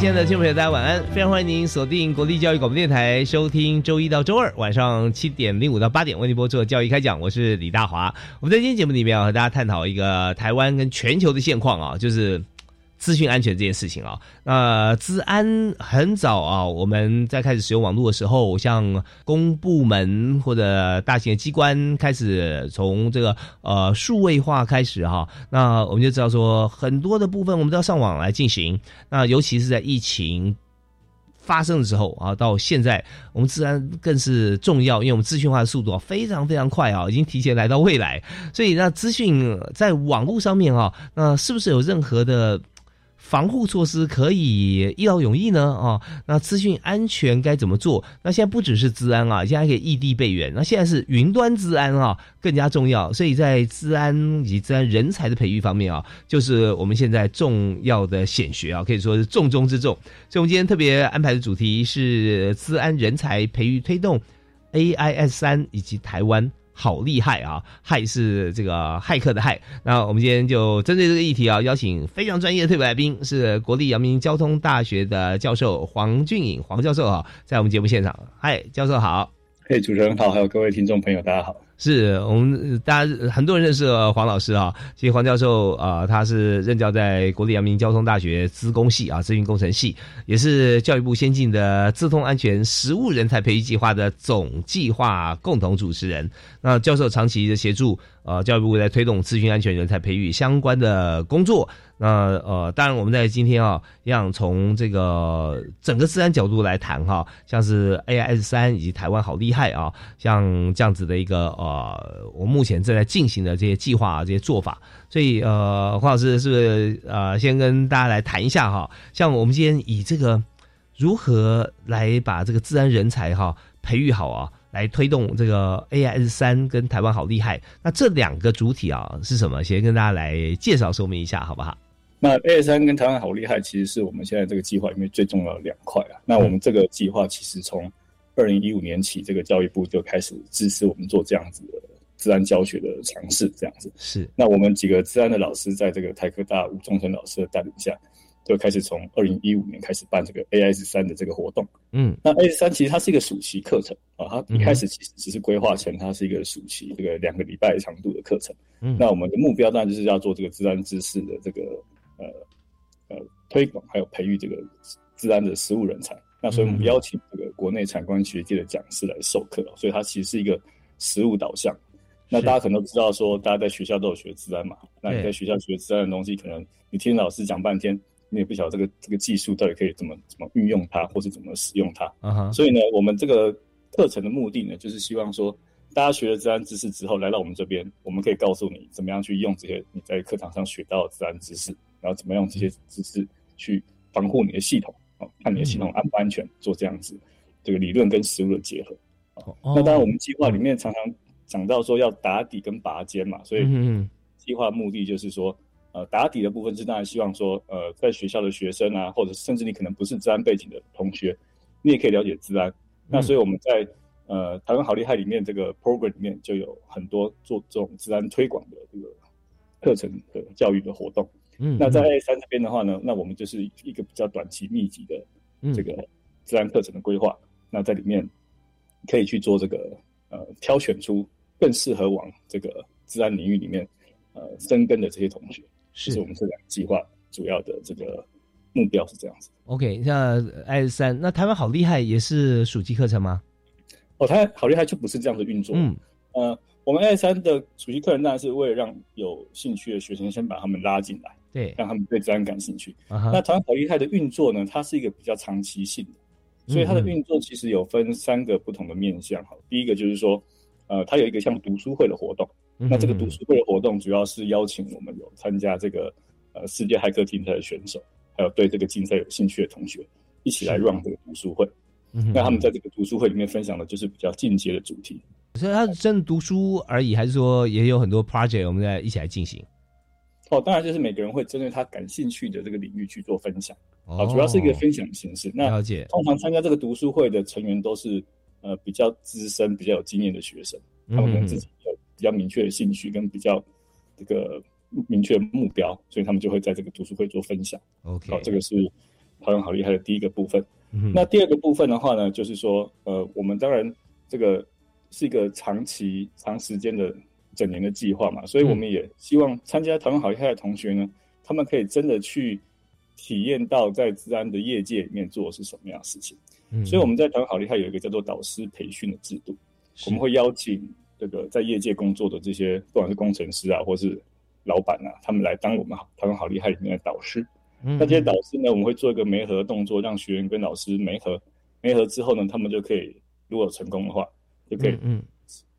亲爱的听众朋友，大家晚安！非常欢迎您锁定国立教育广播电台，收听周一到周二晚上七点零五到八点为您播出的教育开讲。我是李大华。我们在今天节目里面要和大家探讨一个台湾跟全球的现况啊，就是资讯安全这件事情啊。那资安很早啊，我们在开始使用网络的时候，像公部门或者大型的机关开始从这个呃数位化开始哈，那我们就知道说很多的部分我们都要上网来进行。那尤其是在疫情发生的时候啊，到现在我们自然更是重要，因为我们资讯化的速度啊非常非常快啊，已经提前来到未来。所以那资讯在网络上面啊，那是不是有任何的？防护措施可以一劳永逸呢啊？那资讯安全该怎么做？那现在不只是资安啊，现在可以异地备援。那现在是云端资安啊，更加重要。所以在资安以及资安人才的培育方面啊，就是我们现在重要的显学啊，可以说是重中之重。所以，我们今天特别安排的主题是资安人才培育推动 AIS 三以及台湾。好厉害啊！骇是这个骇客的骇。那我们今天就针对这个议题啊，邀请非常专业的特别来宾，是国立阳明交通大学的教授黄俊颖黄教授啊，在我们节目现场。嗨，教授好。嘿，主持人好，还有各位听众朋友，大家好。是我们大家很多人认识黄老师啊，其实黄教授啊，他是任教在国立阳明交通大学资工系啊，资讯工程系，也是教育部先进的自通安全实物人才培育计划的总计划共同主持人。那教授长期的协助。呃，教育部在推动资讯安全人才培育相关的工作。那呃，当然我们在今天啊，要从这个整个自然角度来谈哈，像是 AIS 三以及台湾好厉害啊，像这样子的一个呃，我目前正在进行的这些计划、啊这些做法。所以呃，黄老师是不是呃，先跟大家来谈一下哈？像我们今天以这个如何来把这个自然人才哈培育好啊？来推动这个 AIS 三跟台湾好厉害，那这两个主体啊是什么？先跟大家来介绍说明一下，好不好？那 AIS 三跟台湾好厉害，其实是我们现在这个计划里面最重要的两块啊。那我们这个计划其实从二零一五年起，这个教育部就开始支持我们做这样子的自然教学的尝试，这样子是。那我们几个自然的老师，在这个台科大吴忠成老师的带领下。就开始从二零一五年开始办这个 AIS 三的这个活动，嗯，那 AIS 三其实它是一个暑期课程啊，它一开始其实只是规划成它是一个暑期这个两个礼拜长度的课程，嗯，那我们的目标当然就是要做这个自然知识的这个呃呃推广，还有培育这个自然的实务人才。那所以我们邀请这个国内产官学界的讲师来授课，所以它其实是一个实务导向。那大家可能都知道说，大家在学校都有学自然嘛，那你在学校学自然的东西，可能你听老师讲半天。你也不晓得这个这个技术到底可以怎么怎么运用它，或是怎么使用它。所以呢，我们这个课程的目的呢，就是希望说，大家学了自然知识之后，来到我们这边，我们可以告诉你怎么样去用这些你在课堂上学到的自然知识，然后怎么用这些知识去防护你的系统啊，看你的系统安不安全，做这样子这个理论跟实物的结合。那当然，我们计划里面常常讲到说要打底跟拔尖嘛，所以计划目的就是说。呃，打底的部分是当然希望说，呃，在学校的学生啊，或者甚至你可能不是治安背景的同学，你也可以了解治安。那所以我们在呃台湾好厉害里面这个 program 里面就有很多做这种治安推广的这个课程的教育的活动。嗯，那在 A 三这边的话呢，那我们就是一个比较短期密集的这个治安课程的规划。那在里面可以去做这个呃挑选出更适合往这个治安领域里面。呃深根的这些同学，是是我们这两个计划主要的这个目标是这样子。OK，那 S 三，那台湾好厉害，也是暑期课程吗？哦，台湾好厉害，就不是这样的运作。嗯，呃，我们 A 三的暑期课程当然是为了让有兴趣的学生先把他们拉进来，对，让他们对治安感兴趣。那台湾好厉害的运作呢，它是一个比较长期性的，所以它的运作其实有分三个不同的面向。哈，第一个就是说，呃，它有一个像读书会的活动，那这个读书会的活动主要是邀请我们有参加这个呃世界骇客竞赛的选手，还有对这个竞赛有兴趣的同学一起来 run 这个读书会。那他们在这个读书会里面分享的就是比较进阶的主题。所以他是真的读书而已，还是说也有很多 project 我们在一起来进行？哦，当然就是每个人会针对他感兴趣的这个领域去做分享。哦啊，主要是一个分享形式。那了解，通常参加这个读书会的成员都是呃比较资深、比较有经验的学生，他们可能自己有比较明确的兴趣跟比较这个明确的目标，所以他们就会在这个读书会做分享。OK，好，这个是台湾好厉害的第一个部分。嗯那第二个部分的话呢，就是说，呃，我们当然这个是一个长期、长时间的整年的计划嘛，所以我们也希望参加台湾好厉害的同学呢，他们可以真的去体验到在治安的业界里面做的是什么样的事情。嗯所以我们在台湾好厉害有一个叫做导师培训的制度，我们会邀请这个在业界工作的这些，不管是工程师啊，或是老板啊，他们来当我们台湾好厉害里面的导师。嗯那这些导师呢，我们会做一个媒合的动作，让学员跟老师媒合，媒合之后呢，他们就可以，如果成功的话，就可以嗯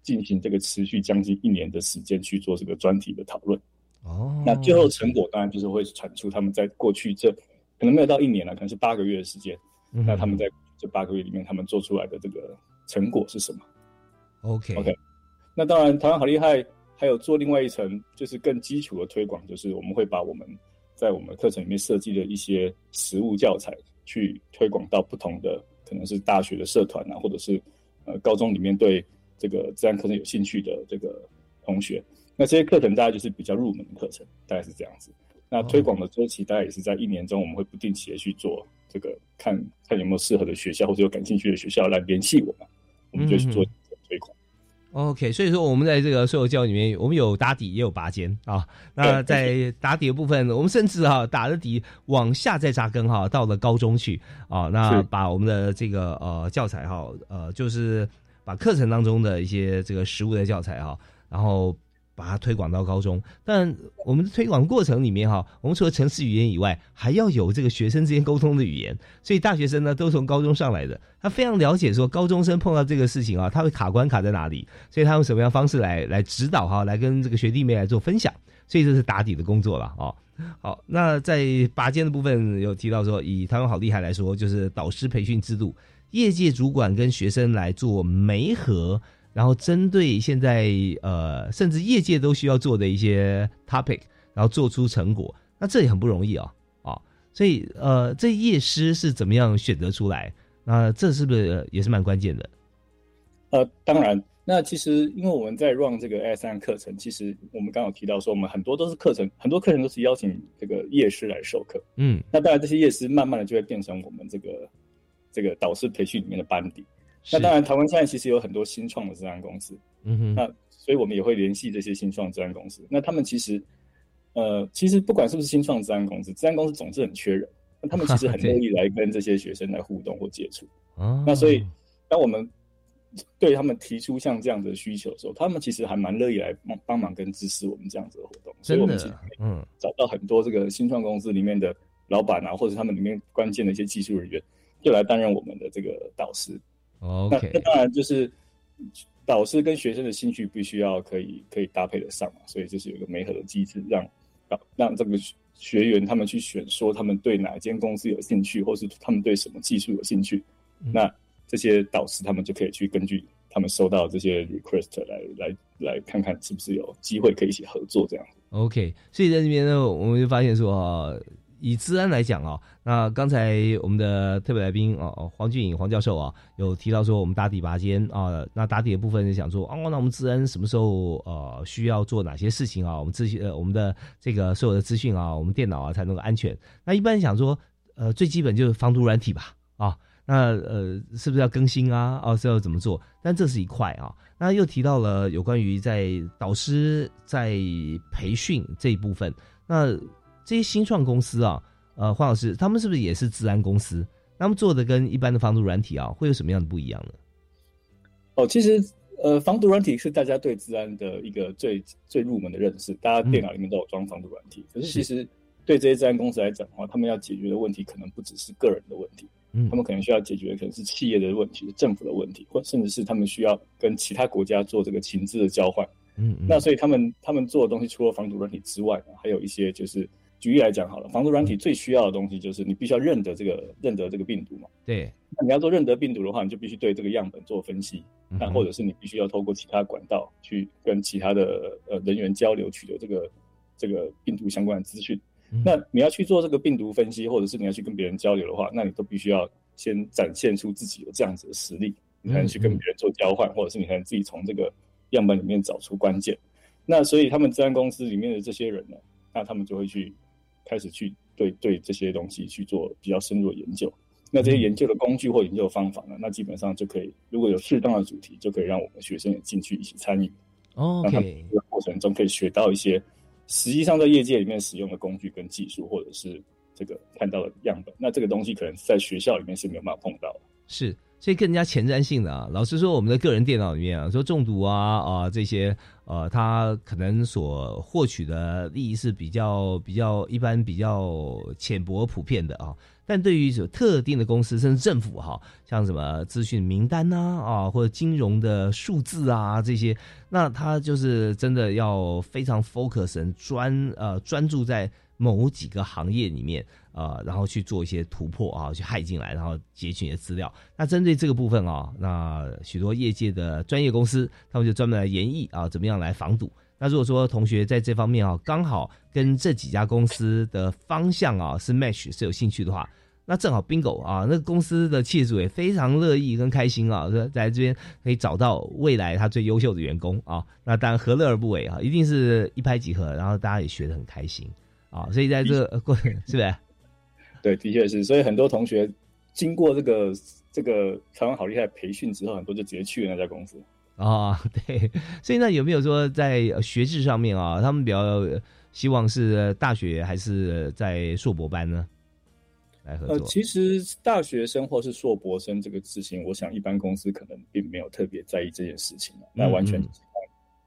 进行这个持续将近一年的时间去做这个专题的讨论。哦，那最后成果当然就是会产出他们在过去这可能没有到一年了，可能是八个月的时间。嗯那他们在这八个月里面，他们做出来的这个成果是什么？OK OK 那当然，台湾好厉害，还有做另外一层就是更基础的推广，就是我们会把我们在我们课程里面设计的一些实物教材，去推广到不同的可能是大学的社团啊，或者是呃高中里面对这个自然课程有兴趣的这个同学。那这些课程大概就是比较入门的课程，大概是这样子。那推广的周期大概也是在一年中，我们会不定期的去做这个，看看有没有适合的学校或者有感兴趣的学校来联系我们，我们就去做。OK，所以说我们在这个所有教里面，我们有打底也有拔尖啊。那在打底的部分，我们甚至哈、打了底往下再扎根哈、到了高中去啊。那把我们的这个呃教材哈、呃就是把课程当中的一些这个实物的教材哈、然后把它推广到高中。但我们的推广过程里面哈、我们除了城市语言以外，还要有这个学生之间沟通的语言。所以大学生呢都从高中上来的，他非常了解说高中生碰到这个事情啊，他会卡关卡在哪里，所以他用什么样方式来来指导哈，来跟这个学弟妹来做分享。所以这是打底的工作了哦。好，那在拔尖的部分有提到说，以台湾好厉害来说，就是导师培训制度，业界主管跟学生来做媒合，然后针对现在呃甚至业界都需要做的一些 topic，然后做出成果，那这也很不容易啊、哦、啊、所以呃这业师是怎么样选择出来？那这是不是也是蛮关键的？呃，当然，那其实因为我们在 run 这个 S 三课程，其实我们刚刚有提到说，我们很多都是课程，很多课程都是邀请这个夜师来授课。嗯，那当然，这些夜师慢慢的就会变成我们这个这个导师培训里面的班底。那是当，然，台湾现在其实有很多新创的治安公司，嗯哼，那所以我们也会联系这些新创治安公司。那他们其实，呃，其实不管是不是新创治安公司，治安公司总是很缺人，那他们其实很乐意来跟这些学生来互动或接触。哦那所以，当我们对他们提出像这样的需求的时候，他们其实还蛮乐意来帮帮忙跟支持我们这样子的活动。所以真我们其实的，嗯，找到很多这个新创公司里面的老板啊，或者他们里面关键的一些技术人员，就来担任我们的这个导师。那 OK，那当然就是导师跟学生的兴趣必须要可以可以搭配得上嘛，所以就是有一个媒合的机制，让让让这个学员他们去选说他们对哪间公司有兴趣，或是他们对什么技术有兴趣，嗯那这些导师他们就可以去根据他们收到这些 request 来来来看看是不是有机会可以一起合作这样。OK，所以在这边呢，我们就发现说啊，以治安来讲啊，那刚才我们的特别来宾啊，哦黄俊颖黄教授啊，有提到说我们打底拔尖啊，那打底的部分是想说哦，那我们治安什么时候呃需要做哪些事情啊？我们资讯呃我们的这个所有的资讯啊，我们电脑啊才能够安全。那一般想说呃最基本就是防毒软体吧啊。那呃，是不是要更新啊？哦，是要怎么做？但这是一块啊。那又提到了有关于在导师在培训这一部分。那这些新创公司啊，呃，黄老师，他们是不是也是治安公司？他们做的跟一般的防毒软体啊，会有什么样的不一样呢？哦，其实呃，防毒软体是大家对治安的一个最最入门的认识，大家电脑里面都有装防毒软体。可是其实对这些治安公司来讲的话，他们要解决的问题可能不只是个人的问题，嗯，他们可能需要解决的可能是企业的问题、是政府的问题，或甚至是他们需要跟其他国家做这个情资的交换。嗯，那所以他们他们做的东西，除了防毒软体之外，还有一些就是。举例来讲好了，防毒软体最需要的东西就是你必须要认得这个认得这个病毒嘛。对。那你要做认得病毒的话，你就必须对这个样本做分析，那或者是你必须要透过其他管道去跟其他的呃人员交流，取得这个这个病毒相关的资讯。那你要去做这个病毒分析，或者是你要去跟别人交流的话，那你都必须要先展现出自己有这样子的实力，你才能去跟别人做交换，或者是你才能自己从这个样本里面找出关键。那所以他们治安公司里面的这些人呢，那他们就会去。开始去对对这些东西去做比较深入的研究，那这些研究的工具或研究的方法呢？那基本上就可以，如果有适当的主题，就可以让我们学生也进去一起参与。OK，这个过程中可以学到一些实际上在业界里面使用的工具跟技术，或者是这个看到的样本。那这个东西可能在学校里面是没有办法碰到的。是。所以更加前瞻性的啊，老实说，我们的个人电脑里面啊，说中毒啊啊这些，呃，它可能所获取的利益是比较比较一般、比较浅薄、普遍的啊。但对于有特定的公司，甚至政府哈，像什么资讯名单呐啊，或者金融的数字啊这些，那它就是真的要非常 focus 专呃专注在某几个行业里面。呃，然后去做一些突破啊，去害进来，然后截取一些资料。那针对这个部分啊，那许多业界的专业公司，他们就专门来研议啊，怎么样来防堵。那如果说同学在这方面啊，刚好跟这几家公司的方向啊是 match 是有兴趣的话，那正好 bingo 啊，那个公司的企业主也非常乐意跟开心啊，在这边可以找到未来他最优秀的员工啊。那当然何乐而不为啊，一定是一拍即合，然后大家也学得很开心啊。所以在这个过程，是不是？对，的确是，所以很多同学经过这个这个台湾好厉害培训之后，很多就直接去了那家公司啊。对，所以那有没有说在学制上面啊，他们比较希望是大学还是在硕博班呢？来合作？呃，其实大学生或是硕博生这个事情，我想一般公司可能并没有特别在意这件事情那完全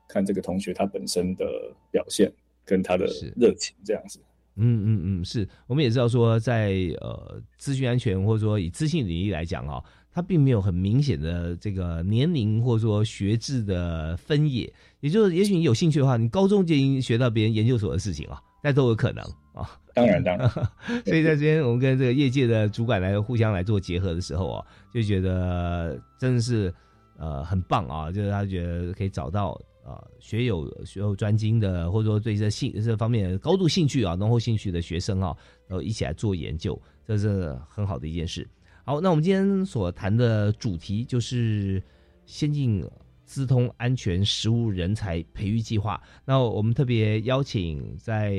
看这个同学他本身的表现跟他的热情这样子。嗯嗯嗯，是我们也知道说，在呃资讯安全或者说以资讯领域来讲啊，它并没有很明显的这个年龄或者说学制的分野，也就是也许你有兴趣的话，你高中就已经学到别人研究所的事情啊，那都有可能啊。当然当然，所以在这边我们跟这个业界的主管来互相来做结合的时候啊，就觉得真的是呃很棒啊，就是他觉得可以找到。啊，学有学有专精的，或者说对这兴这方面高度兴趣啊、浓厚兴趣的学生啊，然后一起来做研究，这是很好的一件事。好，那我们今天所谈的主题就是先进。资通安全实务人才培育计划，那我们特别邀请在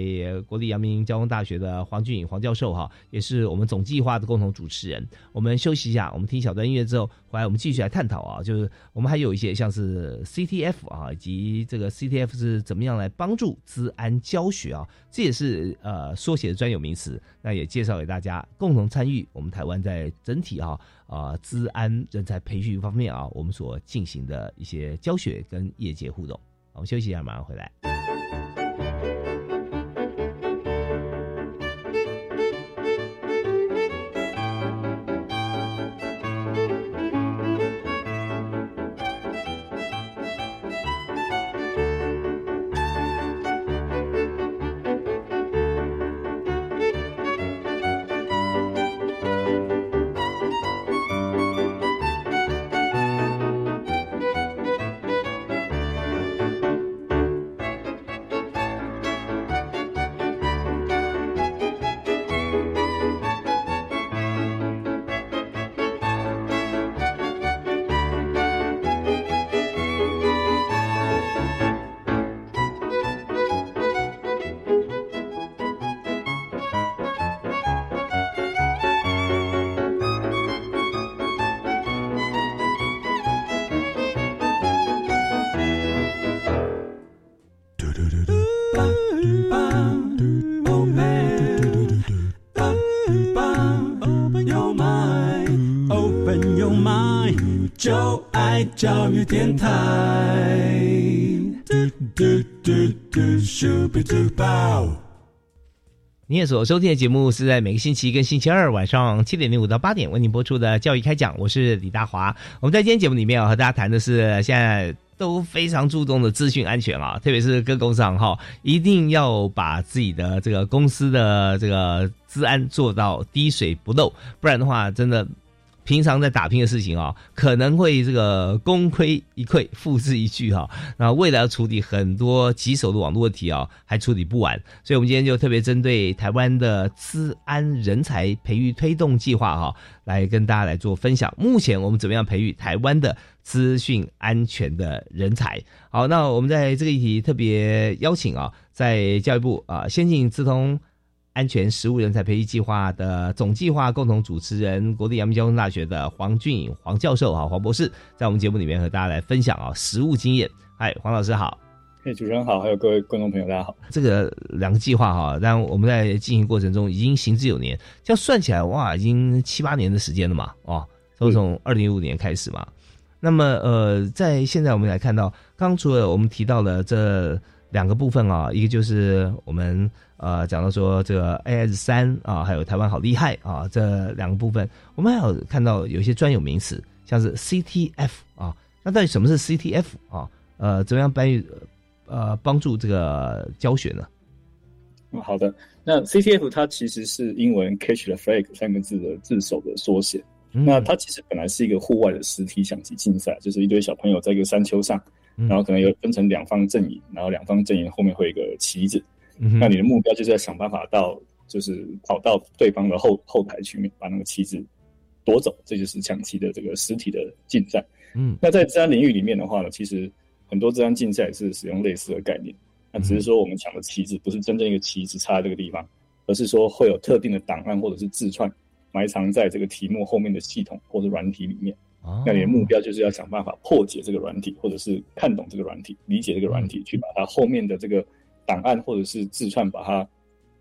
国立阳明交通大学的黄俊颖黄教授哈，也是我们总计划的共同主持人。我们休息一下，我们听小段音乐之后，回来我们继续来探讨啊，就是我们还有一些像是 CTF 啊，以及这个 CTF 是怎么样来帮助资安教学啊，这也是呃缩写的专有名词，那也介绍给大家共同参与我们台湾在整体啊。啊，资安人才培训方面啊，我们所进行的一些教学跟业界互动。我们休息一下，马上回来。电台。嘟嘟嘟嘟咻比嘟爆你也所收听的节目是在每个星期跟星期二晚上七点零五到八点为您播出的教育开讲，我是李大华。我们在今天节目里面啊，和大家谈的是现在都非常注重的资讯安全啊，特别是各公司行号，一定要把自己的这个公司的这个资安做到滴水不漏，不然的话，真的。平常在打拼的事情啊，可能会这个功亏一篑、付之一炬哈。那未来要处理很多棘手的网络问题啊，还处理不完。所以，我们今天就特别针对台湾的资安人才培育推动计划哈，来跟大家来做分享。目前我们怎么样培育台湾的资讯安全的人才？好，那我们在这个议题特别邀请啊，在教育部啊，先进资通。安全食物人才培育计划的总计划共同主持人，国立阳明交通大学的黄俊颖黄教授啊，黄博士，在我们节目里面和大家来分享啊食物经验。嗨，黄老师好。嘿，主持人好，还有各位观众朋友大家好。这个两个计划哈，但我们在进行过程中已经行之有年，这样算起来哇，已经七八年的时间了嘛，哦，都从二零一五年开始嘛。那么呃，在现在我们来看到，刚除了我们提到的这两个部分啊，一个就是我们。呃，讲到说这个 AS 三啊，还有台湾好厉害啊，这两个部分，我们还有看到有一些专有名词，像是 CTF 啊，那到底什么是 CTF 啊？呃，怎么样帮呃帮助这个教学呢？嗯，好的，那 CTF 它其实是英文 Catch the Flag 三个字的字首的缩写。那它其实本来是一个户外的实体象棋竞赛，就是一堆小朋友在一个山丘上，然后可能有分成两方阵营，然后两方阵营后面会有一个旗子。那你的目标就是要想办法到，就是跑到对方的后后台去，把那个棋子夺走，这就是抢棋的这个实体的竞赛。嗯，那在治安领域里面的话呢，其实很多治安竞赛是使用类似的概念，那只是说我们抢的棋子不是真正一个棋子插在这个地方，而是说会有特定的档案或者是字串埋藏在这个题目后面的系统或者软体里面。那你的目标就是要想办法破解这个软体，或者是看懂这个软体，理解这个软体，去把它后面的这个。档案或者是自串，把它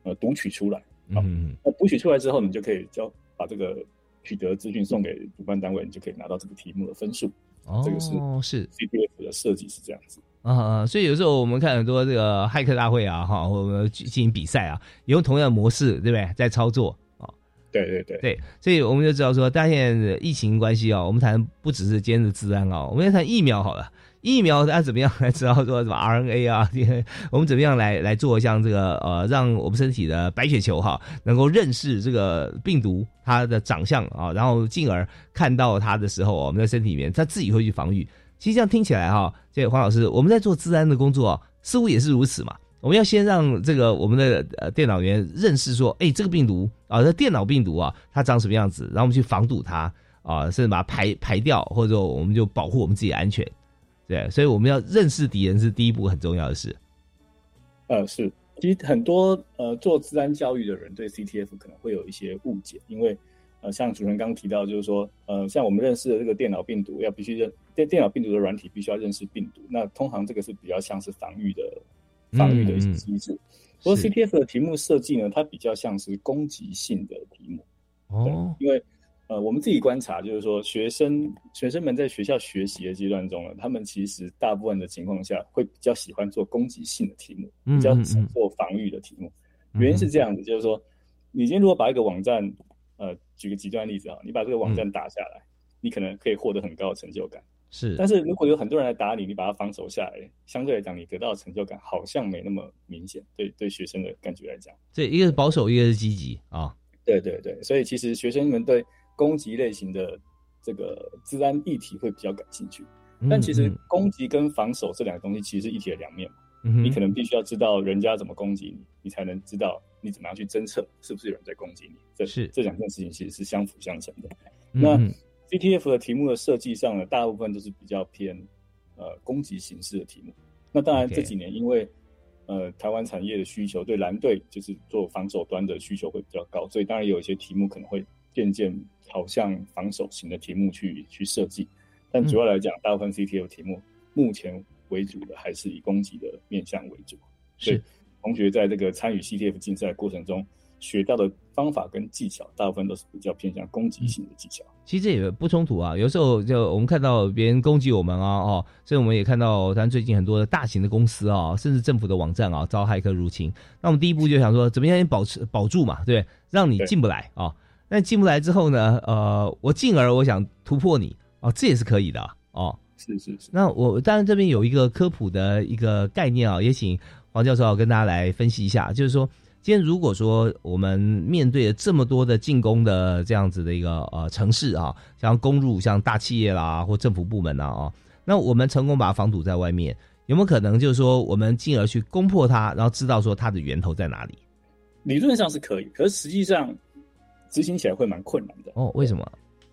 呃读取出来。嗯，那读取出来之后，你就可以交把这个取得资讯送给主办单位，你就可以拿到这个题目的分数。哦，这个是是 CPF 的设计是这样子。啊，所以有时候我们看很多这个骇客大会啊，哈，我们进行比赛啊，也用同样的模式，对不对？在操作啊。对对对对，所以我们就知道说，大家现在疫情关系啊，我们谈不只是今天的治安啊，我们要谈疫苗好了。疫苗它怎么样来知道说什么 RNA 啊？我们怎么样来来做像这个呃，让我们身体的白血球哈能够认识这个病毒它的长相啊，然后进而看到它的时候，我们在身体里面它自己会去防御。其实这样听起来哈，这黄老师我们在做治安的工作似乎也是如此嘛。我们要先让这个我们的呃电脑员认识说，哎，这个病毒啊，这电脑病毒啊，它长什么样子，然后我们去防堵它啊，甚至把它排排掉，或者说我们就保护我们自己的安全。对，所以我们要认识敌人是第一步很重要的事。呃，是，其实很多呃做自然教育的人对 CTF 可能会有一些误解，因为呃像主持人刚刚提到，就是说呃像我们认识的这个电脑病毒，要必须认电电脑病毒的软体必须要认识病毒，那通常这个是比较像是防御的防御的一些机制。不过 CTF 的题目设计呢，它比较像是攻击性的题目。哦，因为。呃，我们自己观察，就是说，学生学生们在学校学习的阶段中呢，他们其实大部分的情况下会比较喜欢做攻击性的题目，比较少做防御的题目。原因是这样子，就是说，你今天如果把一个网站，呃，举个极端例子啊，你把这个网站打下来，你可能可以获得很高的成就感。是，但是如果有很多人来打你，你把它防守下来，相对来讲，你得到的成就感好像没那么明显。对对，学生的感觉来讲，这一个是保守，一个是积极啊。对对对，所以其实学生们对。攻击类型的这个治安议题会比较感兴趣，但其实攻击跟防守这两个东西其实是一体的两面嘛。你可能必须要知道人家怎么攻击你，你才能知道你怎么样去侦测是不是有人在攻击你。这是这两件事情其实是相辅相成的。那 CTF 的题目的设计上呢，大部分都是比较偏呃攻击形式的题目。那当然这几年因为呃台湾产业的需求对蓝队就是做防守端的需求会比较高，所以当然有一些题目可能会渐渐。朝向防守型的题目去去设计，但主要来讲，大部分 CTO 题目目前为主的还是以攻击的面向为主。是同学在这个参与 CTF 竞赛过程中，学到的方法跟技巧，大部分都是比较偏向攻击性的技巧。其实也不冲突啊。有时候就我们看到别人攻击我们啊，哦，所以我们也看到，咱最近很多的大型的公司啊，甚至政府的网站啊，遭骇客入侵。那我们第一步就想说，怎么样保持保住嘛，对不对？让你进不来啊。那进不来之后呢，呃，我进而我想突破你哦，这也是可以的哦。是是是，那我当然这边有一个科普的一个概念啊，也请黄教授啊跟大家来分析一下，就是说，今天如果说我们面对了这么多的进攻的这样子的一个呃城市啊，像攻入像大企业啦或政府部门呐啊，那我们成功把它防堵在外面，有没有可能就是说我们进而去攻破它，然后知道说它的源头在哪里？理论上是可以，可是实际上执行起来会蛮困难的。哦，为什么？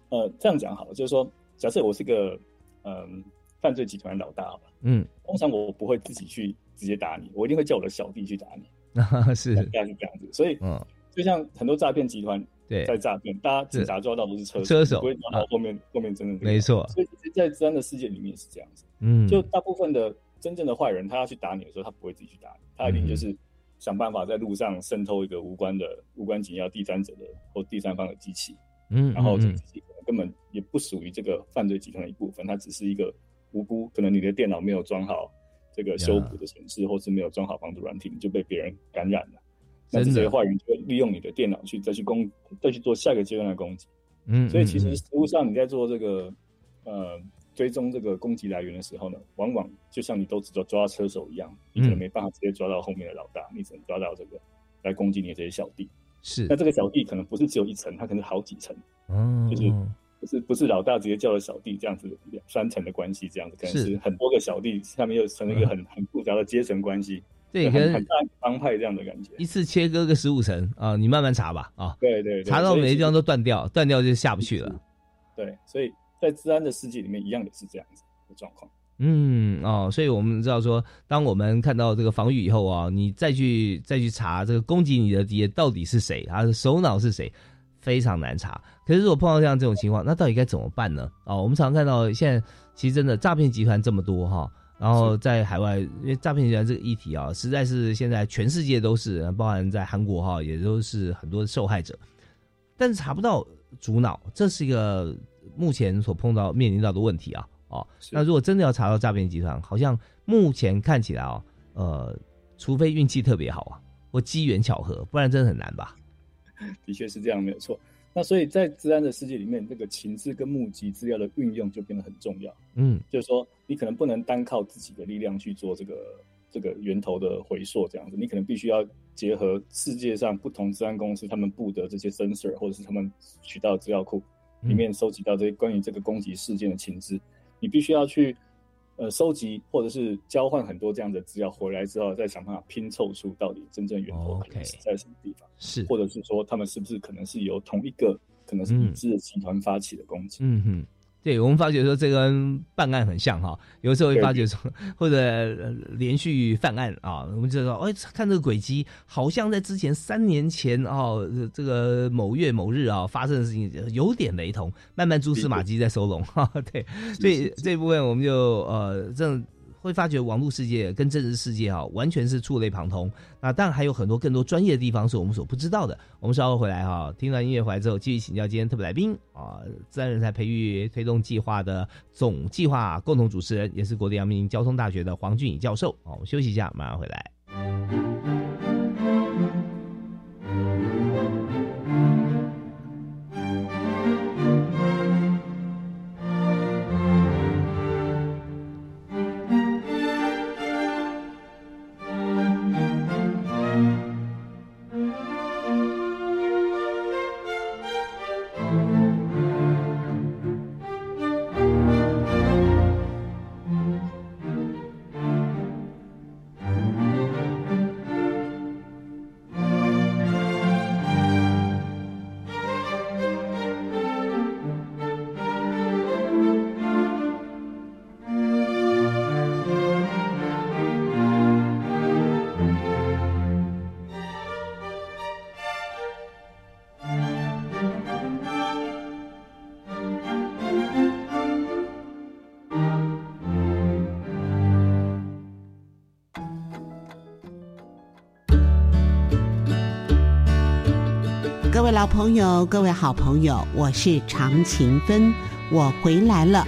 呃，这样讲好了，就是说，假设我是个嗯、犯罪集团老大吧，嗯，通常我不会自己去直接打你，我一定会叫我的小弟去打你，是，大概是这样子。所以嗯，就像很多诈骗集团对，在诈骗，大家警察抓到都是车车手。不会抓到后面、后面真的这个没错。所以其实，在治安的世界里面是这样子，嗯，就大部分的真正的坏人，他要去打你的时候，他不会自己去打你，他一定就是想办法在路上渗透一个无关的、无关紧要第三者的或第三方的机器，嗯，然后这机器可能根本也不属于这个犯罪集团的一部分，它只是一个无辜，可能你的电脑没有装好这个修补的程式，或是没有装好防毒软体，你就被别人感染了。那这些坏人就会利用你的电脑去再去攻，再去做下一个阶段的攻击。嗯，所以其嗯实实物上你在做这个呃追踪这个攻击来源的时候呢，往往就像你都只抓抓车手一样，你可能嗯没办法直接抓到后面的老大，你只能抓到这个来攻击你的这些小弟。是那，这个小弟可能不是只有一层，他可能是好几层。嗯，就是不是不是老大直接叫了小弟这样子两三层的关系，这样子可能是是很多个小弟下面又成了一个很很复杂的阶层关系，对，可能很很大帮派这样的感觉。一次切割个十五层啊，你慢慢查吧啊，对对对，查到每一地方都断掉，断掉就下不去了。对，所以在治安的世界里面一样也是这样子的状况。嗯哦，所以我们知道说，当我们看到这个防御以后啊，你再去再去查这个攻击你的敌人到底是谁，他的首脑是谁，非常难查。可是如果碰到像这种情况，那到底该怎么办呢？哦，我们常看到现在其实真的诈骗集团这么多哈，然后在海外，因为诈骗集团这个议题啊，实在是现在全世界都是，包含在韩国哈，也都是很多受害者，但是查不到主脑，这是一个目前所碰到面临到的问题啊。哦，那如果真的要查到诈骗集团，好像目前看起来哦，呃，除非运气特别好啊，或机缘巧合，不然真的很难吧？的确是这样，没有错。那所以在治安的世界里面，这个情资跟目击资料的运用就变得很重要。嗯就是说，你可能不能单靠自己的力量去做这个这个源头的回溯，这样子，你可能必须要结合世界上不同治安公司他们布的这些 sensor，或者是他们取到的资料库里面收集到这些关于这个攻击事件的情资，你必须要去呃收集或者是交换很多这样的资料回来之后，再想办法拼凑出到底真正源头可能是在什么地方，是，或者是说他们是不是可能是由同一个可能是已知的集团发起的攻击。嗯哼。对，我们发觉说这跟办案很像哈，有时候会发觉说，或者呃连续犯案啊，我们就说，哎，看这个轨迹，好像在之前三年前哦，呃这个某月某日啊发生的事情有点雷同，慢慢蛛丝马迹在收拢哈。对，所以这部分我们就呃，这种会发觉网络世界跟真实世界啊，完全是触类旁通。那当然还有很多更多专业的地方是我们所不知道的。我们稍后回来哈，听完音乐回来之后，继续请教今天特别来宾啊，自然人才培育推动计划的总计划共同主持人，也是国立阳明交通大学的黄俊宇教授。好，我们休息一下，马上回来。老朋友，各位好朋友，我是常勤芬，我回来了。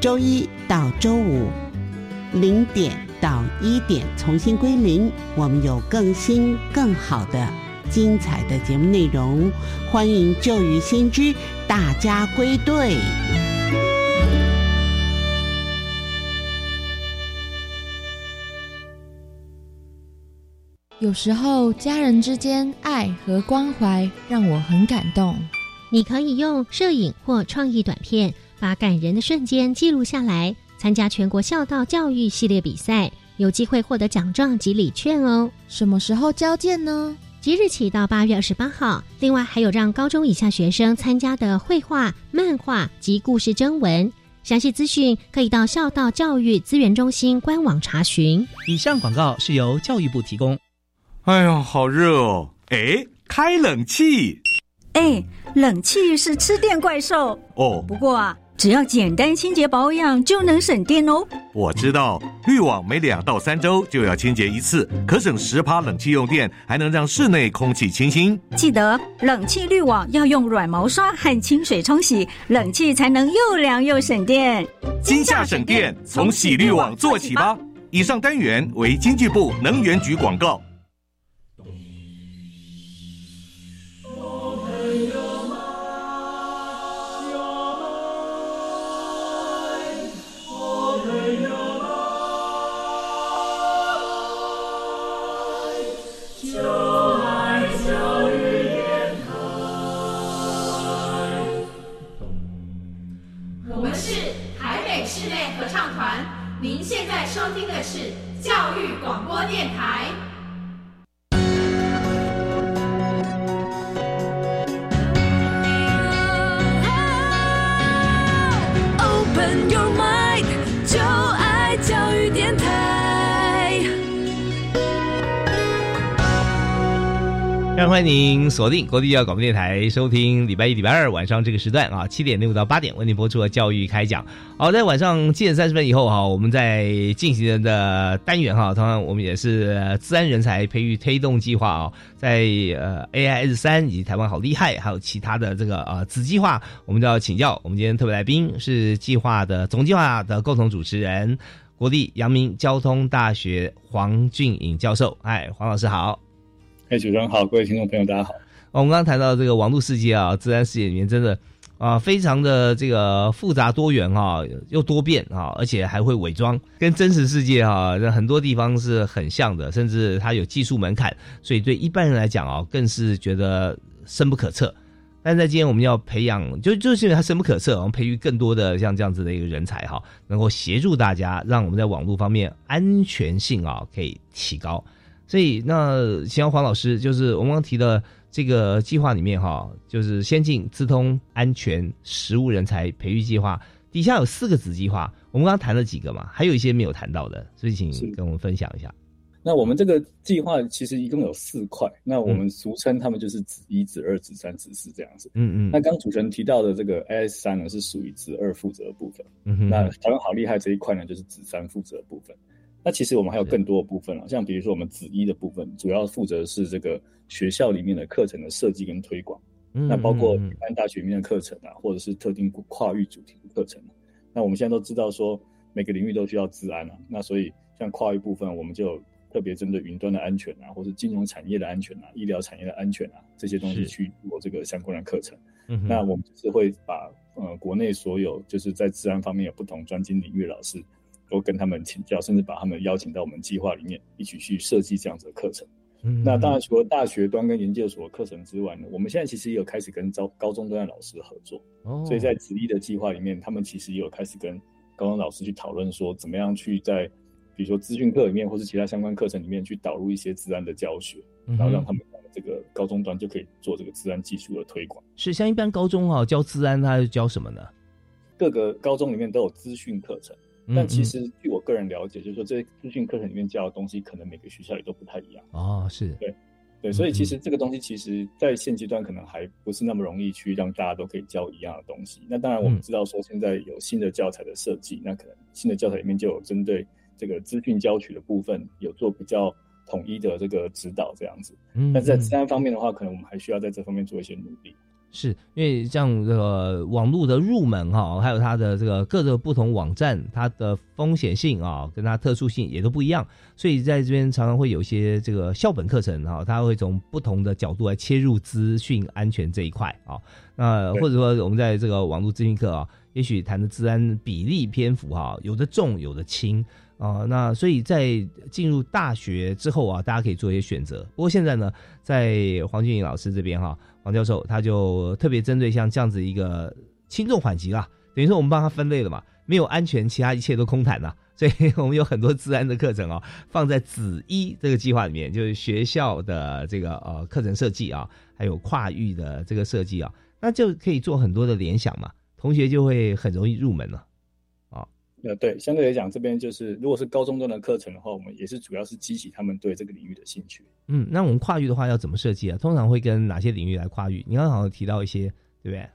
周一到周五零点到一点重新归零，我们有更新更好的精彩的节目内容，欢迎旧雨新知大家归队。有时候，家人之间爱和关怀让我很感动。你可以用摄影或创意短片，把感人的瞬间记录下来。参加全国孝道教育系列比赛，有机会获得奖状及礼券哦。什么时候交件呢？即日起到八月二十八号。另外，还有让高中以下学生参加的绘画、漫画及故事征文。详细资讯可以到孝道教育资源中心官网查询。以上广告是由教育部提供。哎呀，好热哦！哎，开冷气。哎，冷气是吃电怪兽哦。不过啊，只要简单清洁保养就能省电哦。我知道，滤网每两到三周就要清洁一次，可省十趴冷气用电，还能让室内空气清新。记得冷气滤网要用软毛刷和清水冲洗，冷气才能又凉又省电。今夏省电，从洗滤网做起吧。以上单元为经济部能源局广告。欢迎锁定国立教育广播电台，收听礼拜一、礼拜二晚上这个时段啊，七点零五到八点为您播出的教育开讲。好，在晚上七点三十分以后哈，我们在进行的单元哈，同样我们也是自然人才培育推动计划啊，在呃 AIS 三以及台湾好厉害，还有其他的这个呃子计划，我们都要请教我们今天特别来宾是计划的总计划的共同主持人，国立阳明交通大学黄俊颖教授。哎，黄老师好。哎，主持人好，各位听众朋友，大家好。我们刚刚谈到这个网络世界啊，自然世界里面真的啊，非常的这个复杂多元哈，又多变啊，而且还会伪装，跟真实世界哈，很多地方是很像的，甚至它有技术门槛，所以对一般人来讲啊，更是觉得深不可测。但在今天我们要培养，就就是因为它深不可测，我们培育更多的像这样子的一个人才哈，能够协助大家，让我们在网络方面安全性啊可以提高。所以，那请问黄老师，就是我们刚提的这个计划里面哈，就是先进、资通、安全、实务人才培育计划，底下有四个子计划。我们刚刚谈了几个嘛，还有一些没有谈到的，所以请跟我们分享一下。那我们这个计划其实一共有四块，那我们俗称他们就是子一、子二、子三、子四这样子。嗯嗯。那刚主持人提到的这个 AS 三呢，是属于子二负责的部分。嗯哼。那台湾好厉害这一块呢，就是子三负责的部分。那其实我们还有更多的部分了，像比如说我们子一的部分，主要负责是这个学校里面的课程的设计跟推广。那包括一般大学里面的课程啊，或者是特定跨域主题的课程。那我们现在都知道说每个领域都需要治安啊，那所以像跨域部分，我们就特别针对云端的安全啊，或是金融产业的安全啊，医疗产业的安全啊这些东西去做这个相关的课程。那我们是会把呃国内所有就是在治安方面有不同专精领域的老师。都跟他们请教，甚至把他们邀请到我们计划里面一起去设计这样子的课程。那当然，除了大学端跟研究所课程之外呢，我们现在其实也有开始跟高高中端的老师合作。哦，所以在子立的计划里面，他们其实也有开始跟高中老师去讨论说，怎么样去在比如说资讯课里面，或是其他相关课程里面去导入一些自然的教学，然后让他们这个高中端就可以做这个自然技术的推广。是像一般高中啊教自然，他教什么呢？各个高中里面都有资讯课程。但其实，据我个人了解，就是说这些资讯课程里面教的东西，可能每个学校也都不太一样。哦，是对，对，所以其实这个东西，其实在现阶段可能还不是那么容易去让大家都可以教一样的东西。那当然，我们知道说现在有新的教材的设计，那可能新的教材里面就有针对这个资讯教取的部分，有做比较统一的这个指导这样子。嗯但是在嗯治安方面的话，可能我们还需要在这方面做一些努力。是因为像这个网络的入门哈，还有它的这个各个不同网站，它的风险性啊，跟它特殊性也都不一样，所以在这边常常会有一些这个校本课程哈，它会从不同的角度来切入资讯安全这一块啊。那或者说我们在这个网络资讯课啊，也许谈的治安比例篇幅哈，有的重，有的轻。啊、那所以在进入大学之后啊，大家可以做一些选择。不过现在呢，在黄俊颖老师这边哈，黄教授他就特别针对像这样子一个轻重缓急啦，等于说我们帮他分类了嘛，没有安全，其他一切都空谈呐、所以 我们有很多治安的课程哦，放在子一这个计划里面，就是学校的这个呃课程设计啊，还有跨域的这个设计啊，那就可以做很多的联想嘛，同学就会很容易入门了。呃，对，相对来讲，这边就是如果是高中端的课程的话，我们也是主要是激起他们对这个领域的兴趣。嗯，那我们跨域的话要怎么设计啊？通常会跟哪些领域来跨域？你刚刚好像提到一些，对不对？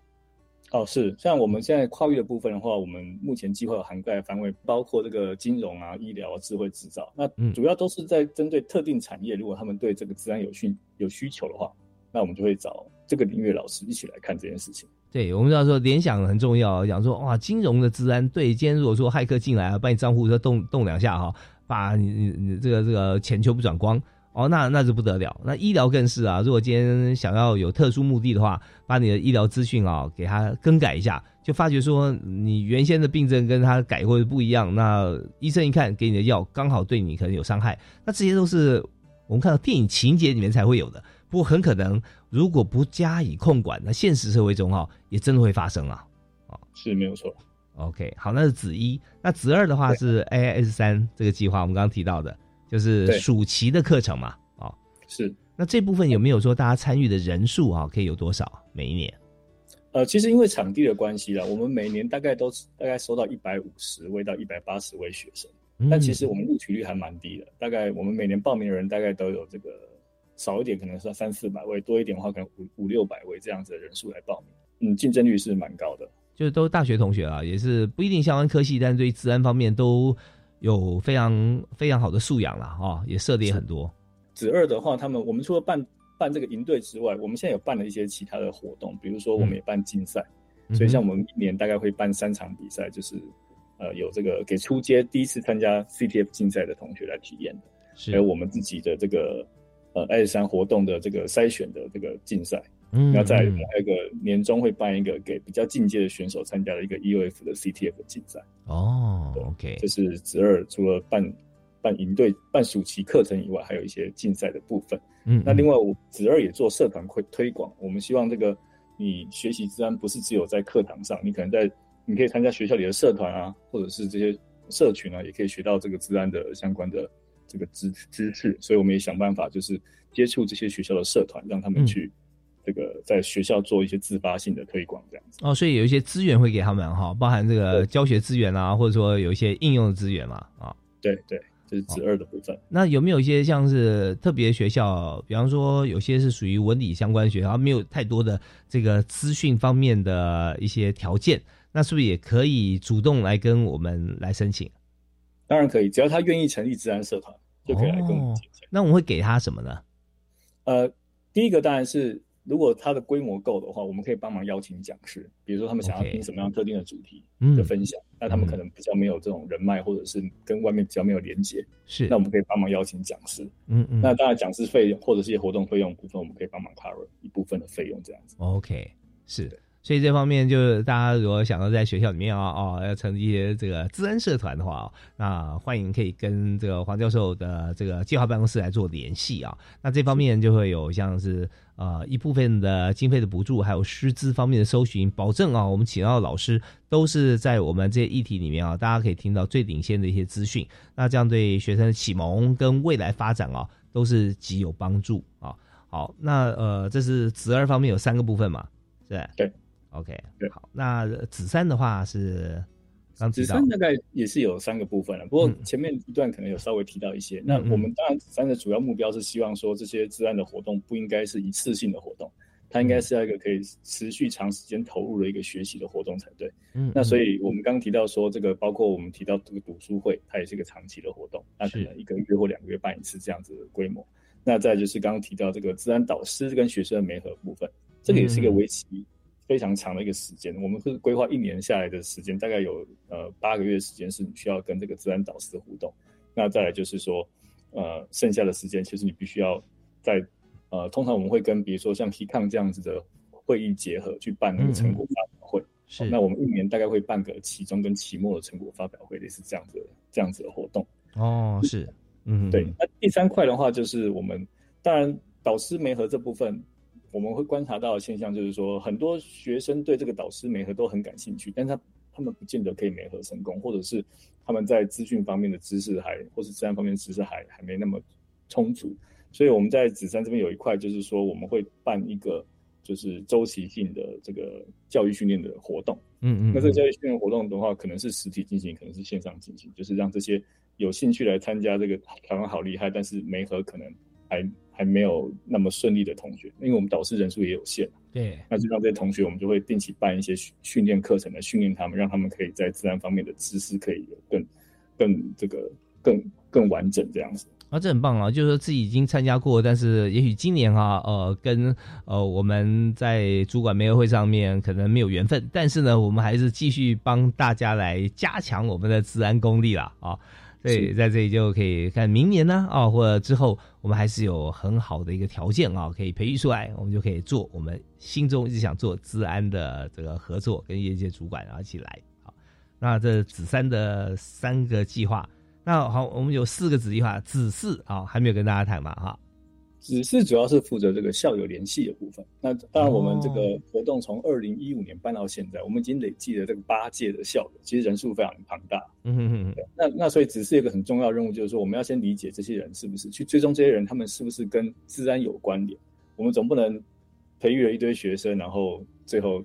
哦，是，像我们现在跨域的部分的话，我们目前计划涵盖的范围包括这个金融啊、医疗、啊、智慧制造，那嗯主要都是在针对特定产业，如果他们对这个治安有需有需求的话，那我们就会找这个领域的老师一起来看这件事情。对，我们知道说联想很重要，讲说哇，金融的治安，对，今天如果说骇客进来啊，把你账户说动动两下哈，把你你你这个这个钱全部转光，哦，那那就不得了。那医疗更是啊，如果今天想要有特殊目的的话，把你的医疗资讯啊给它更改一下，就发觉说你原先的病症跟他改过的不一样，那医生一看给你的药刚好对你可能有伤害，那这些都是我们看到电影情节里面才会有的。不过很可能，如果不加以控管，那现实社会中哈、也真的会发生啊。哦是没有错。OK，好，那是子一，那子二的话是 AIS 三这个计划，我们刚刚提到的，就是暑期的课程嘛。哦，是。那这部分有没有说大家参与的人数啊，可以有多少每一年？呃，其实因为场地的关系啦，我们每年大概都大概收到一百五十位到一百八十位学生，嗯但其实我们录取率还蛮低的，大概我们每年报名的人大概都有这个少一点可能是三四百位，多一点的话可能五五六百位这样子的人数来报名，嗯，竞争率是蛮高的。就是都大学同学啊，也是不一定相关科系，但是对治安方面都有非常非常好的素养啦，哦，也涉猎很多。子二的话，他们我们除了办办这个营队之外，我们现在有办了一些其他的活动，比如说我们也办竞赛，嗯所以像我们一年大概会办三场比赛，就是呃有这个给初阶第一次参加 CTF 竞赛的同学来体验的，还有我们自己的这个呃 S 三活动的这个筛选的这个竞赛，嗯然后再来嗯我们还有一个年终会办一个给比较进阶的选手参加的一个 EOF 的 CTF 的竞赛。哦，OK，这是子二除了办办营队、办暑期课程以外，还有一些竞赛的部分。嗯那另外我子二也做社团推推广，我们希望这个你学习治安不是只有在课堂上，你可能在你可以参加学校里的社团啊，或者是这些社群啊，也可以学到这个治安的相关的这个知知识。所以我们也想办法就是接触这些学校的社团，让他们嗯去这个在学校做一些自发性的推广，这样子。哦，所以有一些资源会给他们哈，包含这个教学资源啊，或者说有一些应用的资源嘛，啊。对对，这是子二的部分。那有没有一些像是特别学校，比方说有些是属于文理相关学校，没有太多的这个资讯方面的一些条件，那是不是也可以主动来跟我们来申请？当然可以，只要他愿意成立治安社团，就可以来跟我们哦签。那我们会给他什么呢？呃，第一个当然是，如果他的规模够的话，我们可以帮忙邀请讲师，比如说他们想要听什么样特定的主题嗯的分享，那他们可能比较没有这种人脉，或者是跟外面比较没有连接，是那我们可以帮忙邀请讲师。嗯嗯，那当然讲师费用或者是一些活动费用部分，我们可以帮忙 cover 一部分的费用这样子。OK 是。所以这方面就是大家如果想要在学校里面啊哦要成立一些这个资安社团的话哦，那欢迎可以跟这个黄教授的这个计划办公室来做联系啊。那这方面就会有像是呃一部分的经费的补助，还有师资方面的搜寻，保证啊我们请到的老师都是在我们这些议题里面啊，大家可以听到最领先的一些资讯。那这样对学生的启蒙跟未来发展啊都是极有帮助啊。好，那呃这是子二方面有三个部分嘛，是？对。OK，对好，那子三的话是刚提到子三大概也是有三个部分了，不过嗯前面一段可能有稍微提到一些。那我们当然子三的主要目标是希望说这些治安的活动不应该是一次性的活动，它应该是要一个可以持续长时间投入的一个学习的活动才对。嗯，那所以我们刚刚提到说，这个包括我们提到这个读书会，它也是一个长期的活动，那可能一个月或两个月办一次这样子的规模。那再就是刚刚提到这个自然导师跟学生的媒合部分，这个也是一个为期非常长的一个时间。我们是规划一年下来的时间，大概有呃八个月时间是你需要跟这个自然导师的互动。那再来就是说，呃，剩下的时间其实你必须要在呃，通常我们会跟比如说像 HeCon 这样子的会议结合去办那个成果发表会。是，那我们一年大概会办个期中跟期末的成果发表会，类似这样子这样子的活动。哦，是。嗯，对。那第三块的话，就是我们当然导师媒合这部分，我们会观察到的现象，就是说很多学生对这个导师媒合都很感兴趣，但他他们不见得可以媒合成功，或者是他们在资讯方面的知识还，或是自然方面的知识还还没那么充足。所以我们在紫山这边有一块，就是说我们会办一个就是周期性的这个教育训练的活动。嗯嗯。那这个教育训练活动的话，可能是实体进行，可能是线上进行，就是让这些。有兴趣来参加这个台湾好厉害，但是媒合可能还还没有那么顺利的同学，因为我们导师人数也有限。对，那就让这些同学，我们就会定期办一些训训练课程来训练他们，让他们可以在自然方面的知识可以有更更这个更更完整这样子。啊，这很棒啊！就是说自己已经参加过，但是也许今年啊，呃，跟呃我们在主管媒合会上面可能没有缘分，但是呢，我们还是继续帮大家来加强我们的自然功力了啊。对，在这里就可以看明年呢啊，或者之后，我们还是有很好的一个条件啊，可以培育出来，我们就可以做我们心中一直想做治安的这个合作，跟业界主管然后一起来。好，那这子三的三个计划，那好，我们有四个子计划，子四啊还没有跟大家谈嘛哈。只是主要是负责这个校友联系的部分。那当然，我们这个活动从二零一五年办到现在，我们已经累计了这个八届的校友，其实人数非常庞大。嗯哼哼。那那所以，只是一个很重要任务，就是说我们要先理解这些人是不是去追踪这些人，他们是不是跟治安有关联。我们总不能培育了一堆学生，然后最后